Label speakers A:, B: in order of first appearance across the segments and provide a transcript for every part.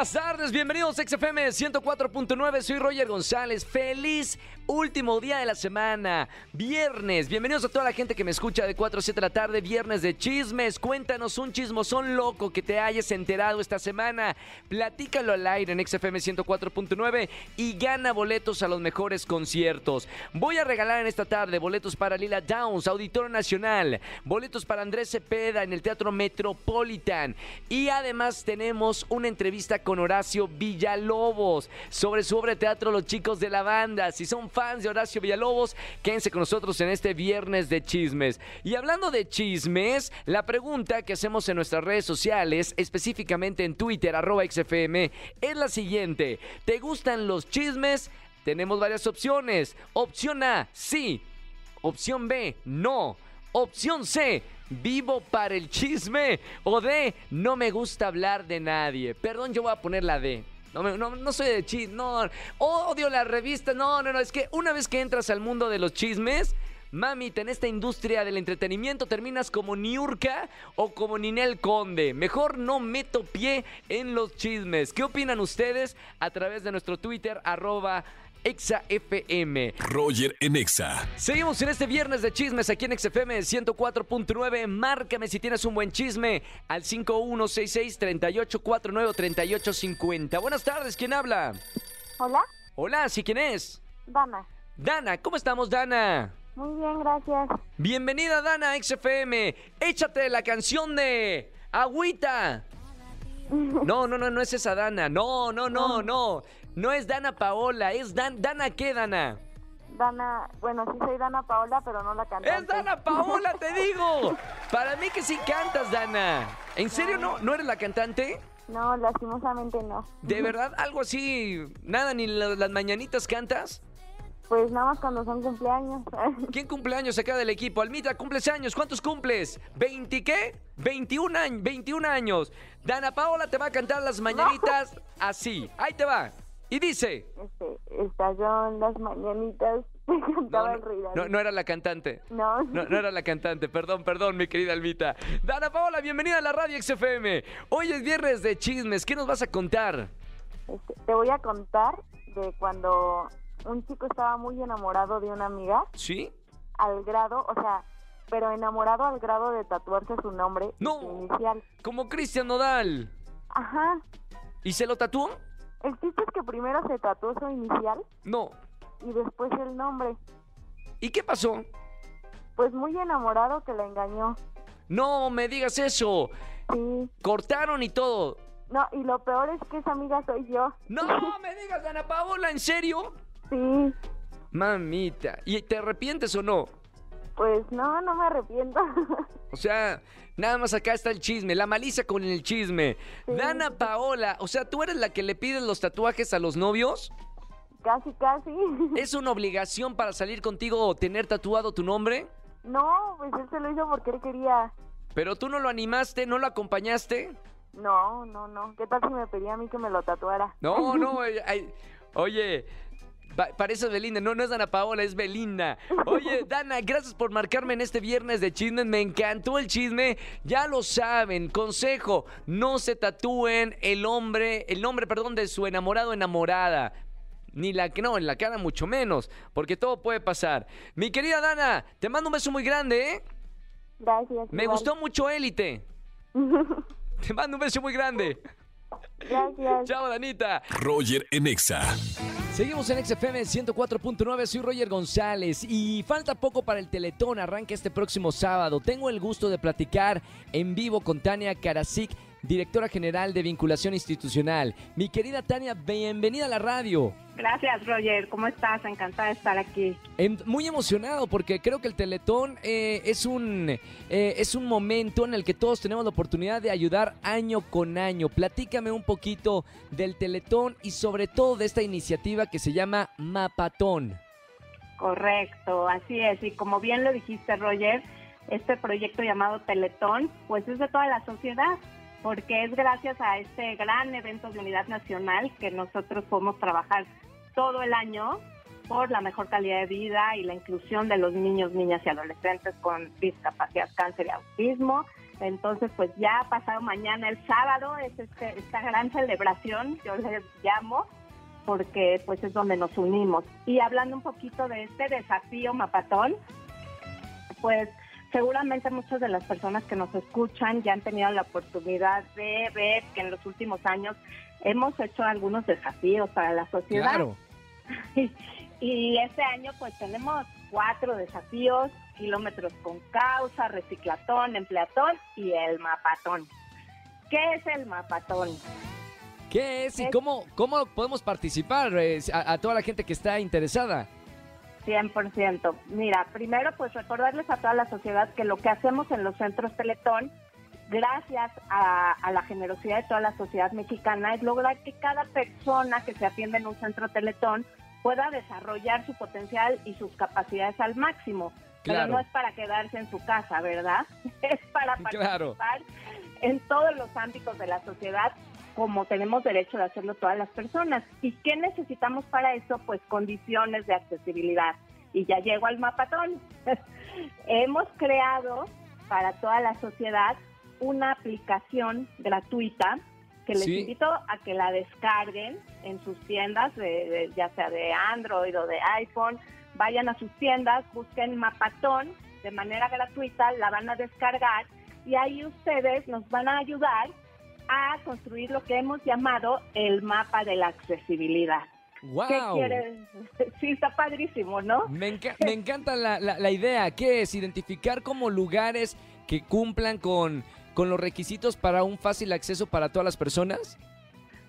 A: Buenas tardes, bienvenidos a XFM 104.9, soy Roger González, feliz último día de la semana, viernes, bienvenidos a toda la gente que me escucha de 4 a 7 de la tarde, viernes de chismes, cuéntanos un chismosón loco que te hayas enterado esta semana, platícalo al aire en XFM 104.9 y gana boletos a los mejores conciertos. Voy a regalar en esta tarde boletos para Lila Downs, Auditorio Nacional, boletos para Andrés Cepeda en el Teatro Metropolitan. Y además tenemos una entrevista con Horacio Villalobos sobre su obra de teatro Los Chicos de la Banda. Si son fans de Horacio Villalobos, quédense con nosotros en este viernes de chismes. Y hablando de chismes, la pregunta que hacemos en nuestras redes sociales, específicamente en Twitter, arroba XFM, es la siguiente. ¿Te gustan los chismes? Tenemos varias opciones. Opción A, sí. Opción B, no. Opción C, vivo para el chisme. O D, no me gusta hablar de nadie. Perdón, yo voy a poner la D. No, no, no soy de chisme, no. Odio las revistas, no, no, no. Es que una vez que entras al mundo de los chismes, mamita, en esta industria del entretenimiento terminas como Niurka o como Ninel Conde. Mejor no meto pie en los chismes. ¿Qué opinan ustedes a través de nuestro Twitter, arroba ExaFM?
B: Roger en Exa.
A: Seguimos en este viernes de chismes aquí en XFM 104.9. Márcame si tienes un buen chisme al 5166-3849-3850. Buenas tardes, ¿quién habla?
C: Hola,
A: Hola, ¿sí quién es?
C: Dana.
A: Dana, ¿cómo estamos, Dana?
C: Muy bien, gracias.
A: Bienvenida, Dana, a XFM. Échate la canción de Agüita. No, no, no, no es esa Dana. No, no, no, no. No es Dana Paola, es Dan Dana qué, Dana.
C: Dana, bueno, sí soy Dana Paola, pero no la cantante.
A: ¡Es Dana Paola, te digo! Para mí que sí cantas, Dana. ¿En serio no, no eres la cantante?
C: No, lastimosamente no.
A: ¿De verdad algo así? ¿Nada ni la- las mañanitas cantas?
C: Pues nada más cuando son cumpleaños.
A: ¿Quién cumpleaños acá del equipo? Almita, cumples años. ¿Cuántos cumples? ¿20 qué? 21 años. 21 años. Dana Paola te va a cantar las mañanitas así. Ahí te va. Y dice...
C: Este, estallaron las mañanitas. Me
A: No,
C: cantaba el
A: no,
C: rey
A: no, era la cantante.
C: No,
A: No, no era la cantante, perdón, perdón, mi querida Almita. Dana Paola, bienvenida a la radio XFM. Hoy es viernes de chismes, ¿qué nos vas a contar?
C: Este, te voy a contar de cuando un chico estaba muy enamorado de una amiga,
A: ¿Sí?
C: al grado, o sea, pero enamorado al grado de tatuarse su nombre
A: No.
C: inicial.
A: Como Cristian Nodal.
C: Ajá.
A: ¿Y se lo tatuó?
C: El chiste es que primero se tatuó su inicial
A: No.
C: y después el nombre.
A: ¿Y qué pasó?
C: Pues muy enamorado que la engañó.
A: No me digas eso.
C: Sí.
A: Cortaron y todo.
C: No, y lo peor es que esa amiga soy yo.
A: No me digas, Dana Paola, ¿en serio?
C: Sí.
A: Mamita. ¿Y te arrepientes o no?
C: Pues no, no me arrepiento.
A: O sea, nada más acá está el chisme, la malicia con el chisme. Dana Paola, o sea, ¿tú eres la que le pides los tatuajes a los novios?
C: casi, casi.
A: ¿Es una obligación para salir contigo tener tatuado tu nombre?
C: No, pues él se lo hizo porque él quería.
A: Pero tú no lo animaste, no lo acompañaste.
C: No, no, no. ¿Qué tal si me pedía a mí que me lo tatuara?
A: No, no, ay, ay, oye, pa- parece Belinda, no, no es Dana Paola, es Belinda. Oye, Dana, gracias por marcarme en este viernes de chismes, me encantó el chisme, ya lo saben, consejo, no se tatúen el hombre, el nombre, perdón, de su enamorado o enamorada. Ni la que no, en la cara mucho menos, porque todo puede pasar. Mi querida Dana, te mando un beso muy grande, ¿eh?
C: Gracias.
A: Me
C: igual.
A: gustó mucho Élite. Te mando un beso muy grande.
C: Gracias.
A: Chao, Danita.
B: Roger en Exa.
A: Seguimos en XFM 104.9, soy Roger González y falta poco para el Teletón, arranca este próximo sábado. Tengo el gusto de platicar en vivo con Tania Karasik, directora general de vinculación institucional. Mi querida Tania, bienvenida a la radio.
D: Gracias, Roger. ¿Cómo estás? Encantada de estar aquí.
A: Em, Muy emocionado porque creo que el Teletón eh, es, un, eh, es un momento en el que todos tenemos la oportunidad de ayudar año con año. Platícame un poquito del Teletón y sobre todo de esta iniciativa que se llama Mapatón.
D: Correcto, así es. Y como bien lo dijiste, Roger, este proyecto llamado Teletón, pues es de toda la sociedad, porque es gracias a este gran evento de unidad nacional que nosotros podemos trabajar todo el año por la mejor calidad de vida y la inclusión de los niños, niñas y adolescentes con discapacidad, cáncer y autismo. Entonces, pues ya pasado mañana, el sábado, es este, esta gran celebración, yo les llamo, porque pues es donde nos unimos. Y hablando un poquito de este desafío Mapatón, pues seguramente muchas de las personas que nos escuchan ya han tenido la oportunidad de ver que en los últimos años hemos hecho algunos desafíos para la sociedad.
A: Claro.
D: Y este año pues tenemos cuatro desafíos, kilómetros con causa, reciclatón, empleatón y el mapatón. ¿Qué es el mapatón?
A: ¿Qué es y cómo, cómo podemos participar eh, a, a toda la gente que está interesada?
D: 100%. Mira, primero pues recordarles a toda la sociedad que lo que hacemos en los centros Teletón, gracias a, a la generosidad de toda la sociedad mexicana, es lograr que cada persona que se atiende en un centro Teletón pueda desarrollar su potencial y sus capacidades al máximo. Pero
A: Claro.
D: no es para quedarse en su casa, ¿verdad? Es para
A: Claro.
D: participar en todos los ámbitos de la sociedad como tenemos derecho de hacerlo todas las personas. ¿Y qué necesitamos para eso? Pues condiciones de accesibilidad. Y ya llego al mapatón. Hemos creado para toda la sociedad una aplicación gratuita que les
A: Sí.
D: invito a que la descarguen en sus tiendas, de- de- ya sea de Android o de iPhone. Vayan a sus tiendas, busquen Mapatón de manera gratuita, la van a descargar y ahí ustedes nos van a ayudar a construir lo que hemos llamado el mapa de la accesibilidad.
A: ¡Wow!
D: ¿Qué quieres? Sí, está padrísimo, ¿no?
A: Me, enca- me encanta la, la- la idea. ¿Qué es? Identificar como lugares que cumplan con, con los requisitos para un fácil acceso para todas las personas.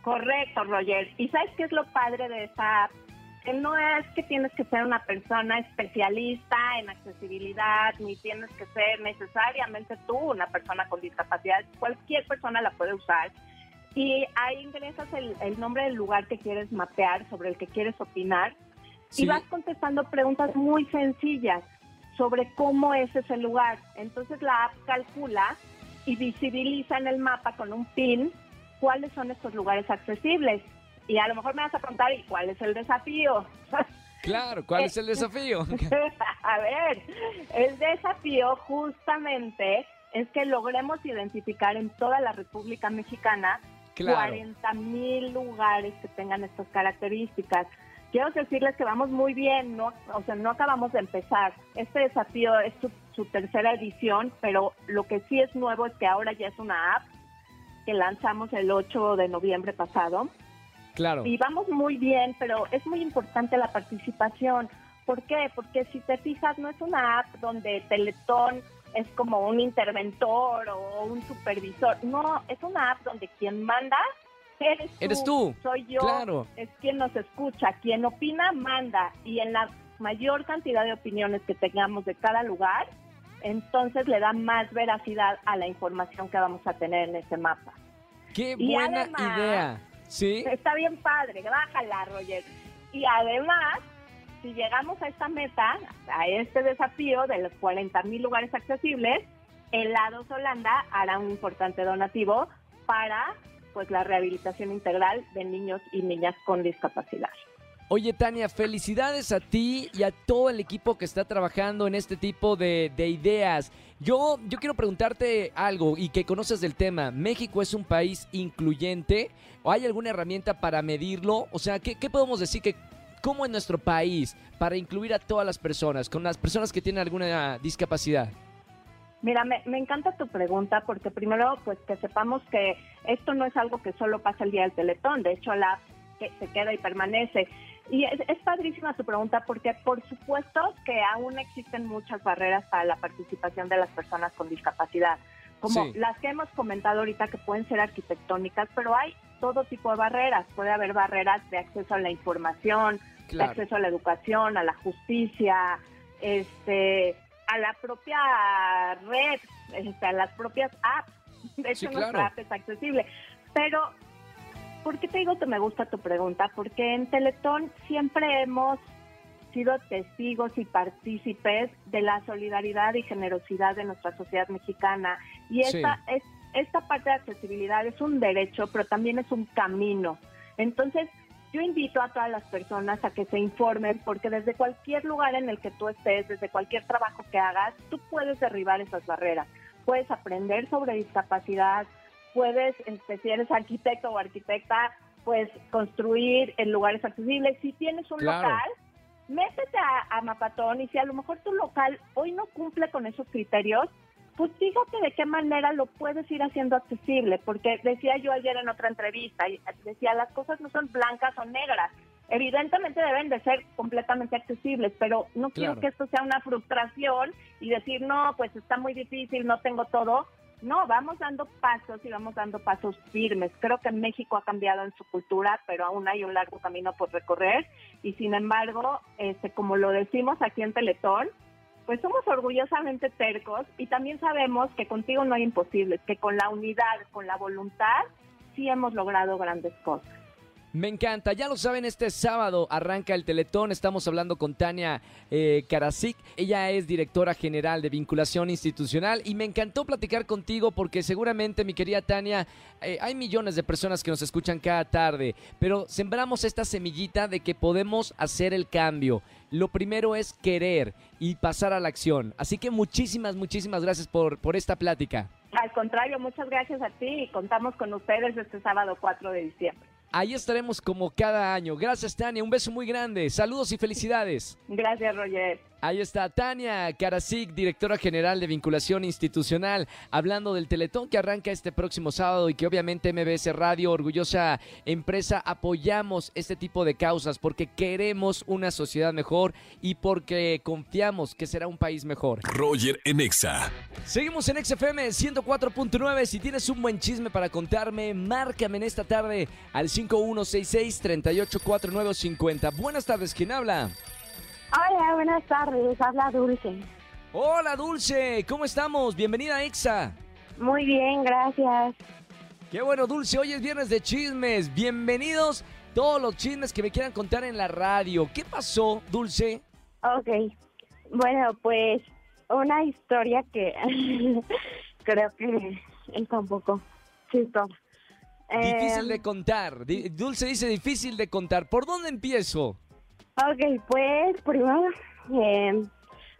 D: Correcto, Roger. ¿Y sabes qué es lo padre de esta app? Que no es que tienes que ser una persona especialista en accesibilidad, ni tienes que ser necesariamente tú una persona con discapacidad. Cualquier persona la puede usar. Y ahí ingresas el, el nombre del lugar que quieres mapear, sobre el que quieres opinar,
A: Sí.
D: y vas contestando preguntas muy sencillas sobre cómo es ese lugar. Entonces la app calcula y visibiliza en el mapa con un pin cuáles son estos lugares accesibles. Y a lo mejor me vas a preguntar, ¿y cuál es el desafío?
A: Claro, ¿cuál es el desafío?
D: a ver, el desafío justamente es que logremos identificar en toda la República Mexicana
A: Claro.
D: 40 mil lugares que tengan estas características. Quiero decirles que vamos muy bien, no, o sea, no acabamos de empezar. Este desafío es su, su tercera edición, pero lo que sí es nuevo es que ahora ya es una app que lanzamos el 8 de noviembre pasado.
A: Claro.
D: Y vamos muy bien, pero es muy importante la participación. ¿Por qué? Porque si te fijas, no es una app donde Teletón es como un interventor o un supervisor. No, es una app donde quien manda eres tú.
A: Eres tú.
D: Soy yo.
A: Claro.
D: Es quien nos escucha. Quien opina, manda. Y en la mayor cantidad de opiniones que tengamos de cada lugar, entonces le da más veracidad a la información que vamos a tener en ese mapa.
A: ¡Qué
D: y
A: buena
D: además-
A: idea! ¿Sí?
D: Está bien padre, bájala, Roger. Y además, si llegamos a esta meta, a este desafío de los 40 mil lugares accesibles, Helados Holanda hará un importante donativo para pues la rehabilitación integral de niños y niñas con discapacidad.
A: Oye, Tania, felicidades a ti y a todo el equipo que está trabajando en este tipo de, de ideas. Yo, yo quiero preguntarte algo y que conoces del tema. ¿México es un país incluyente? ¿O hay alguna herramienta para medirlo? O sea, ¿qué, qué podemos decir que cómo en nuestro país para incluir a todas las personas, con las personas que tienen alguna discapacidad?
D: Mira, me, me encanta tu pregunta porque primero, pues que sepamos que esto no es algo que solo pasa el día del Teletón, de hecho la que se queda y permanece. Y es, es padrísima tu pregunta porque por supuesto que aún existen muchas barreras para la participación de las personas con discapacidad, como
A: Sí.
D: las que hemos comentado ahorita que pueden ser arquitectónicas, pero hay todo tipo de barreras. Puede haber barreras de acceso a la información, de acceso a la educación, a la justicia, este, a la propia red, este, a las propias apps. De
A: Sí,
D: hecho,
A: claro.
D: nuestra app es accesible. Pero, ¿por qué te digo que me gusta tu pregunta? Porque en Teletón siempre hemos sido testigos y partícipes de la solidaridad y generosidad de nuestra sociedad mexicana. Y
A: Sí.
D: esta, es, esta parte de accesibilidad es un derecho, pero también es un camino. Entonces, yo invito a todas las personas a que se informen porque desde cualquier lugar en el que tú estés, desde cualquier trabajo que hagas, tú puedes derribar esas barreras. Puedes aprender sobre discapacidad, puedes, este, si eres arquitecto o arquitecta, pues construir en lugares accesibles. Si tienes un local, métete a, a Mapatón y si a lo mejor tu local hoy no cumple con esos criterios, pues fíjate de qué manera lo puedes ir haciendo accesible, porque decía yo ayer en otra entrevista, decía, las cosas no son blancas o negras, evidentemente deben de ser completamente accesibles, pero no quiero que esto sea una frustración y decir, no, pues está muy difícil, no tengo todo. No, vamos dando pasos y vamos dando pasos firmes. Creo que México ha cambiado en su cultura, pero aún hay un largo camino por recorrer. Y sin embargo, este, como lo decimos aquí en Teletón, pues somos orgullosamente tercos y también sabemos que contigo no hay imposibles, que con la unidad, con la voluntad, sí hemos logrado grandes cosas.
A: Me encanta, ya lo saben, este sábado arranca el Teletón, estamos hablando con Tania eh, Karasik, ella es directora general de vinculación institucional y me encantó platicar contigo porque seguramente, mi querida Tania, eh, hay millones de personas que nos escuchan cada tarde, pero sembramos esta semillita de que podemos hacer el cambio. Lo primero es querer y pasar a la acción. Así que muchísimas, muchísimas gracias por, por esta plática.
D: Al contrario, muchas gracias a ti y contamos con ustedes este sábado 4 de diciembre.
A: Ahí estaremos como cada año. Gracias, Tania. Un beso muy grande. Saludos y felicidades.
D: Gracias, Roger.
A: Ahí está Tania Karasik, directora general de vinculación institucional, hablando del Teletón que arranca este próximo sábado y que obviamente MBS Radio, orgullosa empresa, apoyamos este tipo de causas porque queremos una sociedad mejor y porque confiamos que será un país mejor.
B: Roger Enexa.
A: Seguimos en XFM 104.9. Si tienes un buen chisme para contarme, márcame en esta tarde al 5166-384950. Buenas tardes, ¿quién habla?
E: Hola, buenas tardes. Habla Dulce.
A: Hola, Dulce. ¿Cómo estamos? Bienvenida a EXA.
E: Muy bien, gracias.
A: Qué bueno, Dulce. Hoy es viernes de chismes. Bienvenidos todos los chismes que me quieran contar en la radio. ¿Qué pasó, Dulce?
E: Ok. Bueno, pues una historia que creo que es un poco chistosa.
A: Difícil
E: Em,
A: de contar. Di- Dulce dice difícil de contar. ¿Por dónde empiezo?
E: Ok, pues primero eh,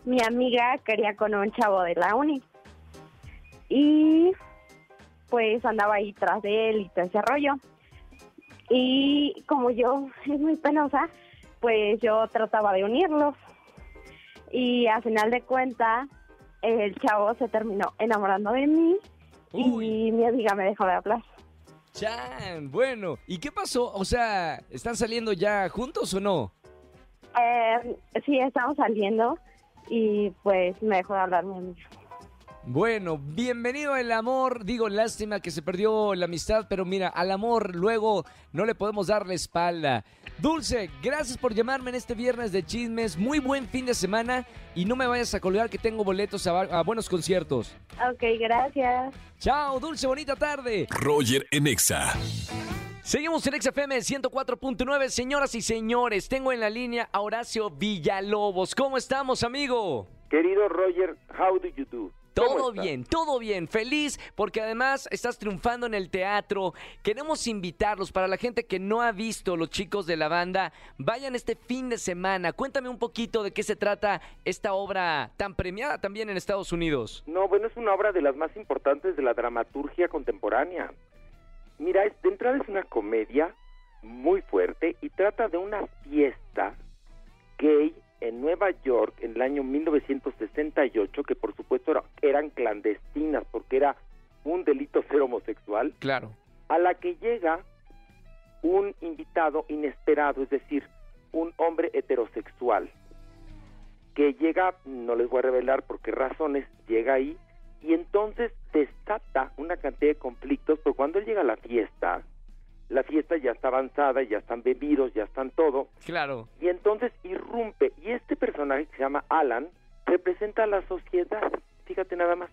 E: mi amiga quería con un chavo de la uni y pues andaba ahí tras de él y todo ese rollo. Y como yo es muy penosa, pues yo trataba de unirlos. Y a final de cuentas, el chavo se terminó enamorando de mí
A: Uy.
E: y mi amiga me dejó de hablar.
A: Chan, bueno. ¿Y qué pasó? O sea, ¿están saliendo ya juntos o no?
E: Eh, sí, estamos saliendo y pues me dejó de hablar mi amiga.
A: Bueno, bienvenido al amor. Digo, lástima que se perdió la amistad, pero mira, al amor luego no le podemos dar la espalda. Dulce, gracias por llamarme en este viernes de chismes. Muy buen fin de semana y no me vayas a colgar que tengo boletos a, a buenos conciertos.
E: Ok, gracias.
A: Chao, Dulce, bonita tarde.
B: Roger Enexa.
A: Seguimos en XFM 104.9, señoras y señores. Tengo en la línea a Horacio Villalobos. ¿Cómo estamos, amigo?
F: Querido Roger, how do you do? ¿Cómo
A: Todo bien, todo bien. Feliz porque además estás triunfando en el teatro. Queremos invitarlos para la gente que no ha visto los chicos de la banda. Vayan este fin de semana. Cuéntame un poquito de qué se trata esta obra tan premiada también en Estados Unidos.
F: No, bueno, es una obra de las más importantes de la dramaturgia contemporánea. Mira, de entrada es una comedia muy fuerte y trata de una fiesta gay en Nueva York en el año 1968, que por supuesto era- eran clandestinas porque era un delito ser homosexual.
A: Claro.
F: a la que llega un invitado inesperado, es decir, un hombre heterosexual, que llega, no les voy a revelar por qué razones, llega ahí y entonces desata una cantidad de conflictos, pero cuando él llega a la fiesta, la fiesta ya está avanzada, ya están bebidos, ya están todo,
A: Claro.
F: y entonces irrumpe. Y este personaje que se llama Alan representa a la sociedad, fíjate nada más.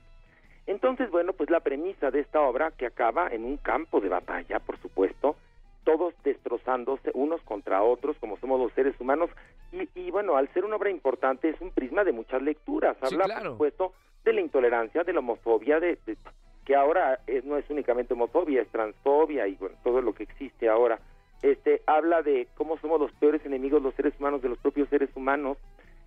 F: Entonces, bueno, pues la premisa de esta obra que acaba en un campo de batalla, por supuesto, todos destrozándose unos contra otros, como somos los seres humanos, y, y bueno, al ser una obra importante es un prisma de muchas lecturas.
A: Sí,
F: Habla,
A: claro.
F: por supuesto, de la intolerancia, de la homofobia, de, que ahora es- no es únicamente homofobia, es transfobia y bueno, todo lo que existe ahora. este habla de cómo somos los peores enemigos los seres humanos de los propios seres humanos,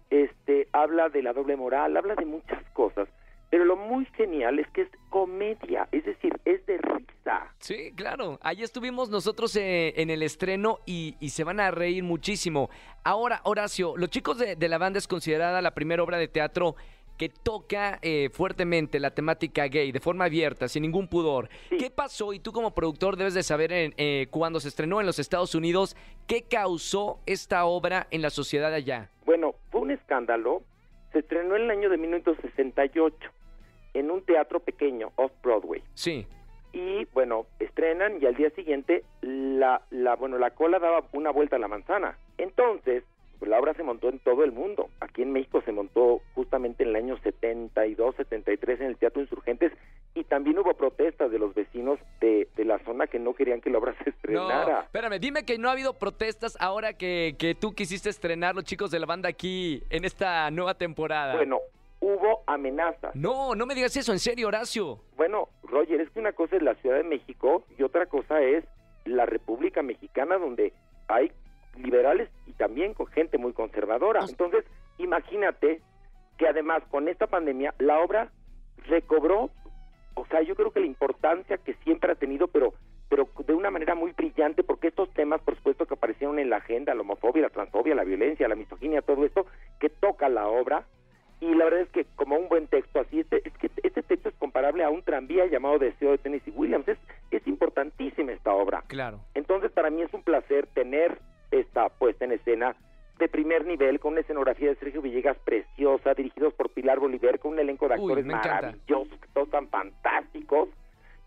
F: este habla de la doble moral, habla de muchas cosas. Pero lo muy genial es que es comedia, es decir, es de risa.
A: Sí, claro. Allí estuvimos nosotros eh, en el estreno y, se van a reír muchísimo. Ahora, Horacio, Los Chicos de la Banda es considerada la primera obra de teatro que toca eh, fuertemente la temática gay de forma abierta, sin ningún pudor.
F: Sí.
A: ¿Qué pasó? Y tú como productor debes de saber en, eh, cuando se estrenó en los Estados Unidos, ¿qué causó esta obra en la sociedad allá?
F: Bueno, fue un escándalo. Se estrenó en el año de 1968 en un teatro pequeño, Off-Broadway.
A: Sí.
F: Y bueno, estrenan y al día siguiente la, la, bueno, la cola daba una vuelta a la manzana. Entonces, pues, la obra se montó en todo el mundo. Aquí en México se montó justamente en el año 72, 73 en el Teatro Insurgentes y también hubo protestas de los vecinos de, de la zona que no querían que la obra se
A: No,
F: estrenara.
A: espérame, dime que no ha habido protestas ahora que, que tú quisiste estrenar los chicos de la banda aquí en esta nueva temporada.
F: Bueno, hubo amenazas.
A: No, no me digas eso, en serio, Horacio.
F: Bueno, Roger, es que una cosa es la Ciudad de México y otra cosa es la República Mexicana donde hay liberales también con gente muy conservadora. Entonces, imagínate que además con esta pandemia la obra recobró, o sea, yo creo que la importancia que siempre ha tenido, pero pero de una manera muy brillante, porque estos temas, por supuesto, que aparecieron en la agenda, la homofobia, la transfobia, la violencia, la misoginia, todo esto, que toca la obra, y la verdad es que como un buen texto así, este, es que este texto es comparable a un tranvía llamado Deseo de Tennessee Williams, es, es importantísima esta obra.
A: Claro.
F: Entonces para mí es un placer tener esta puesta en escena de primer nivel con una escenografía de Sergio Villegas preciosa, dirigidos por Pilar Bolívar, con un elenco de
A: Uy,
F: actores
A: encanta.
F: maravillosos, que todos tan fantásticos,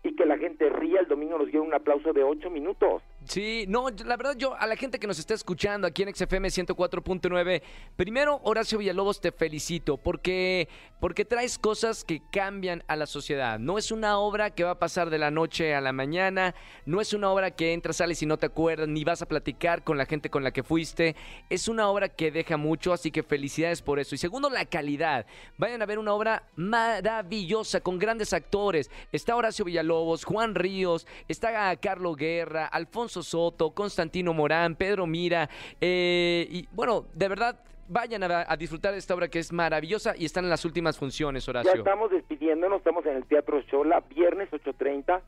F: y que la gente ría, el domingo nos dio un aplauso de ocho minutos.
A: Sí, no, la verdad yo a la gente que nos está escuchando aquí en XFM 104.9, primero Horacio Villalobos te felicito porque porque traes cosas que cambian a la sociedad. No es una obra que va a pasar de la noche a la mañana, no es una obra que entras, sales y no te acuerdas ni vas a platicar con la gente con la que fuiste. Es una obra que deja mucho, así que felicidades por eso. Y segundo, la calidad. Vayan a ver una obra maravillosa con grandes actores. Está Horacio Villalobos, Juan Ríos, está Carlo Guerra, Alfonso Soto, Constantino Morán, Pedro Mira. eh, y bueno, de verdad, vayan a, a disfrutar de esta obra que es maravillosa y están en las últimas funciones,
F: Ya
A: Horacio.
F: estamos despidiéndonos, estamos en el Teatro Shola, viernes 8.30,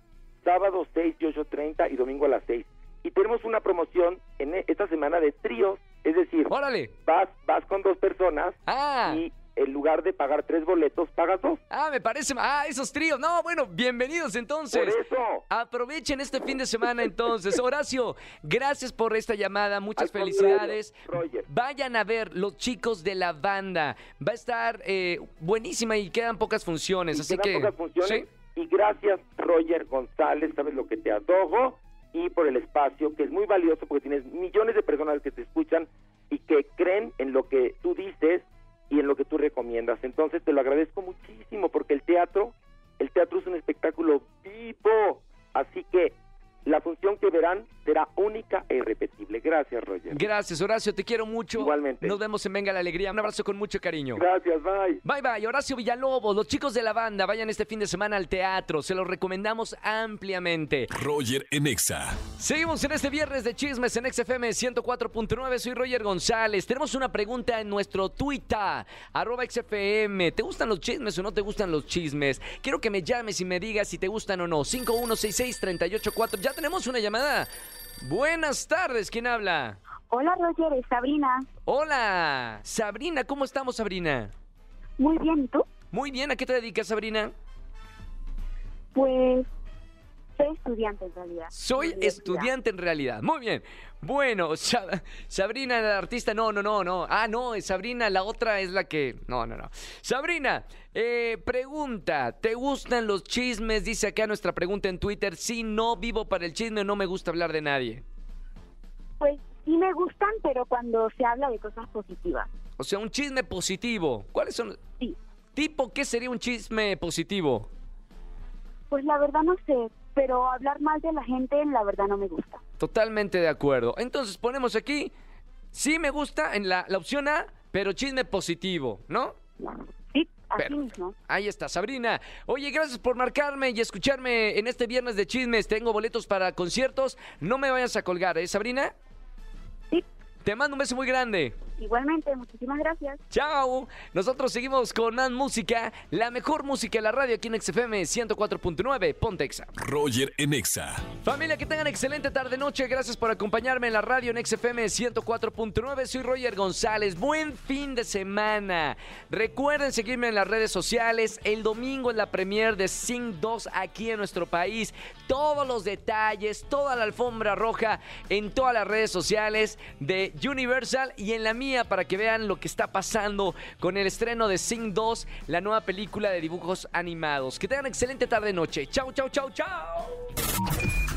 F: sábado 6 y 8.30 y domingo a las 6. Y tenemos una promoción en e- esta semana de tríos, es decir,
A: ¡Órale!
F: vas, vas con dos personas
A: ¡Ah!
F: y en lugar de pagar tres boletos, pagas dos.
A: Ah, me parece. Ah, esos tríos. No, bueno, bienvenidos entonces.
F: Por eso.
A: Aprovechen este fin de semana entonces. Horacio, gracias por esta llamada. Muchas
F: Al
A: felicidades.
F: Roger.
A: Vayan a ver los chicos de la banda. Va a estar eh, buenísima y quedan pocas funciones.
F: Y
A: así
F: quedan
A: que.
F: pocas funciones.
A: ¿sí?
F: Y gracias, Roger González, sabes lo que te adojo y por el espacio, que es muy valioso porque tienes millones de personas que te escuchan Entonces te lo agradezco muchísimo Gracias,
A: Horacio. Te quiero mucho.
F: Igualmente.
A: Nos vemos en Venga la Alegría. Un abrazo con mucho cariño.
F: Gracias, bye.
A: Bye bye, Horacio Villalobos, los chicos de la banda, vayan este fin de semana al teatro, se los recomendamos ampliamente.
B: Roger en Exa.
A: Seguimos en este viernes de chismes en XFM 104.9, soy Roger González. Tenemos una pregunta en nuestro Twitter, arroba XFM. ¿Te gustan los chismes o no te gustan los chismes? Quiero que me llames y me digas si te gustan o no. 5166-384. Ya tenemos una llamada. Buenas tardes, ¿quién habla?
E: Hola Roger, es Sabrina.
A: Hola, Sabrina, ¿cómo estamos, Sabrina?
E: Muy bien, ¿y tú?
A: Muy bien, ¿a qué te dedicas, Sabrina?
E: Pues soy estudiante en realidad.
A: Soy estudiante en realidad. Muy bien. Bueno, Sa- Sabrina, la artista, no, no, no, no. Ah, no, Sabrina, la otra es la que... No, no, no. Sabrina, eh, pregunta, ¿te gustan los chismes? Dice acá nuestra pregunta en Twitter. Si no vivo para el chisme, no me gusta hablar de nadie.
E: Pues sí me gustan, pero cuando se habla de cosas positivas.
A: O sea, un chisme positivo. ¿Cuáles son?
E: Sí.
A: Tipo, ¿qué sería un chisme positivo?
E: Pues la verdad no sé, pero hablar mal de la gente la verdad no me gusta.
A: Totalmente de acuerdo. Entonces ponemos aquí, sí me gusta en la, la opción A, pero chisme positivo, ¿no?
E: Sí,
C: Así
A: Pero-
C: mismo.
A: Ahí está, Sabrina. Oye, gracias por marcarme y escucharme en este viernes de chismes. Tengo boletos para conciertos. No me vayas a colgar, ¿eh, Sabrina?
C: Sí.
A: Te mando un beso muy grande.
C: Igualmente, muchísimas gracias.
A: Chao. Nosotros seguimos con más música. La mejor música de la radio aquí en XFM 104.9. Pontexa.
B: Roger en Exa.
A: Familia, que tengan excelente tarde-noche. Gracias por acompañarme en la radio en XFM 104.9. Soy Roger González. Buen fin de semana. Recuerden seguirme en las redes sociales. El domingo en la premier de Sing 2 aquí en nuestro país. Todos los detalles, toda la alfombra roja en todas las redes sociales de Universal y en la mía para que vean lo que está pasando con el estreno de Sing 2, la nueva película de dibujos animados. Que tengan excelente tarde-noche. Chau, chau, chau, chau.